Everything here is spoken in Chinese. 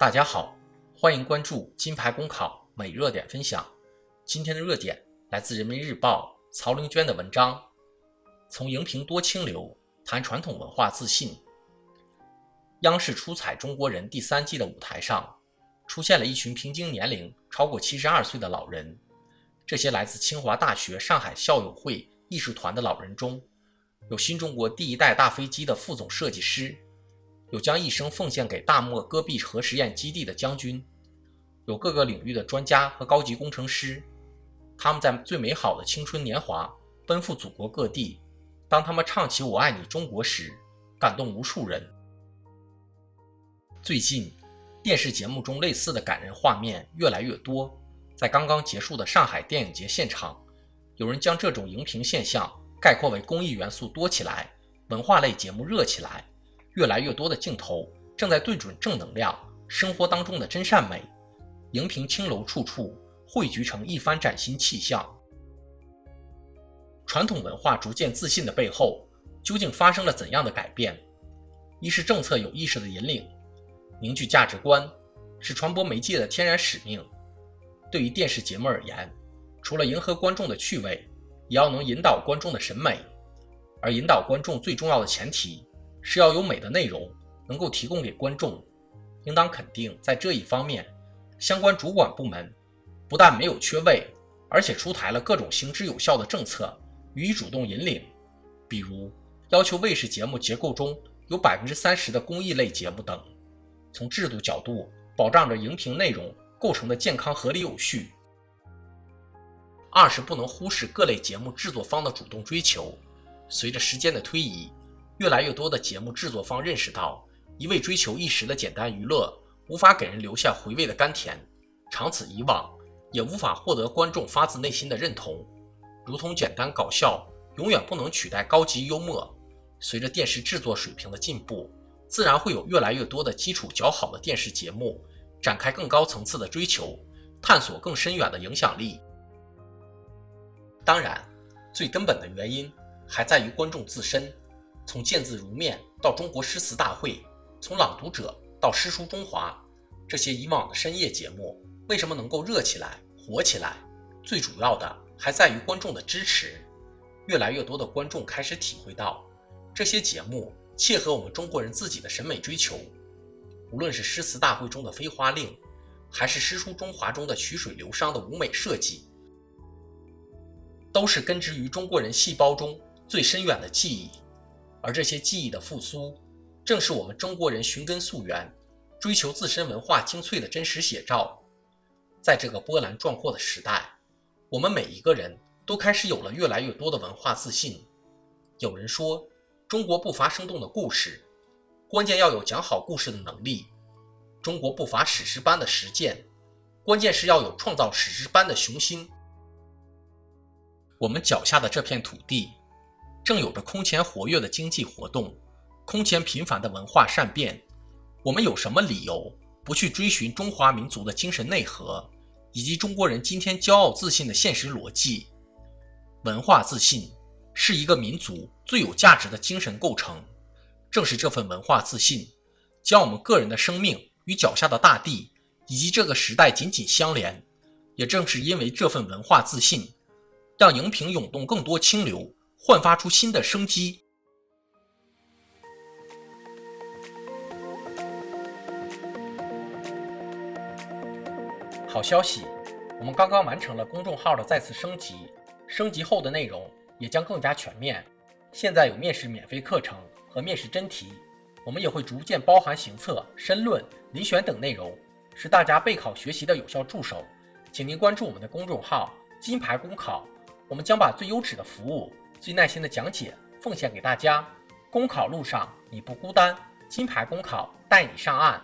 大家好，欢迎关注金牌公考每热点分享。今天的热点来自人民日报曹玲娟的文章，从荧屏多清流谈传统文化自信。央视出彩中国人第三季的舞台上，出现了一群平均年龄超过七十二岁的老人。这些来自清华大学上海校友会艺术团的老人中，有新中国第一代大飞机的副总设计师，有将一生奉献给大漠戈壁核试验基地的将军，有各个领域的专家和高级工程师。他们在最美好的青春年华奔赴祖国各地。当他们唱起“我爱你中国”时，感动无数人。最近，电视节目中类似的感人画面越来越多。在刚刚结束的上海电影节现场，有人将这种荧屏现象概括为公益元素多起来，文化类节目热起来。越来越多的镜头正在对准正能量，生活当中的真善美。荧屏青楼处处汇聚成一番崭新气象。传统文化逐渐自信的背后，究竟发生了怎样的改变？一是政策有意识的引领，凝聚价值观，是传播媒介的天然使命。对于电视节目而言，除了迎合观众的趣味，也要能引导观众的审美。而引导观众最重要的前提，是要有美的内容能够提供给观众。应当肯定，在这一方面，相关主管部门不但没有缺位，而且出台了各种行之有效的政策予以主动引领。比如，要求卫视节目结构中有百分之三十的公益类节目等。从制度角度，保障着荧屏内容。构成的健康、合理、有序。二是不能忽视各类节目制作方的主动追求。随着时间的推移，越来越多的节目制作方认识到，一味追求一时的简单娱乐，无法给人留下回味的甘甜，长此以往，也无法获得观众发自内心的认同。如同简单搞笑，永远不能取代高级幽默。随着电视制作水平的进步，自然会有越来越多的基础较好的电视节目。展开更高层次的追求，探索更深远的影响力。当然，最根本的原因还在于观众自身。从见字如面到中国诗词大会，从朗读者到诗书中华，这些以往的深夜节目为什么能够热起来、火起来？最主要的还在于观众的支持。越来越多的观众开始体会到，这些节目切合我们中国人自己的审美追求。无论是诗词大会中的飞花令，还是诗书中华中的曲水流觞的舞美设计，都是根植于中国人细胞中最深远的记忆。而这些记忆的复苏，正是我们中国人寻根溯源、追求自身文化精粹的真实写照。在这个波澜壮阔的时代，我们每一个人都开始有了越来越多的文化自信。有人说，中国不乏生动的故事。关键要有讲好故事的能力。中国不乏史诗般的实践，关键是要有创造史诗般的雄心。我们脚下的这片土地，正有着空前活跃的经济活动，空前频繁的文化善变。我们有什么理由不去追寻中华民族的精神内核，以及中国人今天骄傲自信的现实逻辑？文化自信是一个民族最有价值的精神构成。正是这份文化自信，将我们个人的生命与脚下的大地以及这个时代紧紧相连。也正是因为这份文化自信，让荧屏涌动更多清流，焕发出新的生机。好消息，我们刚刚完成了公众号的再次升级，升级后的内容也将更加全面。现在有面试免费课程。和面试真题，我们也会逐渐包含行测、申论、遴选等内容，是大家备考学习的有效助手。请您关注我们的公众号“金牌公考”，我们将把最优质的服务、最耐心的讲解奉献给大家。公考路上你不孤单，金牌公考带你上岸。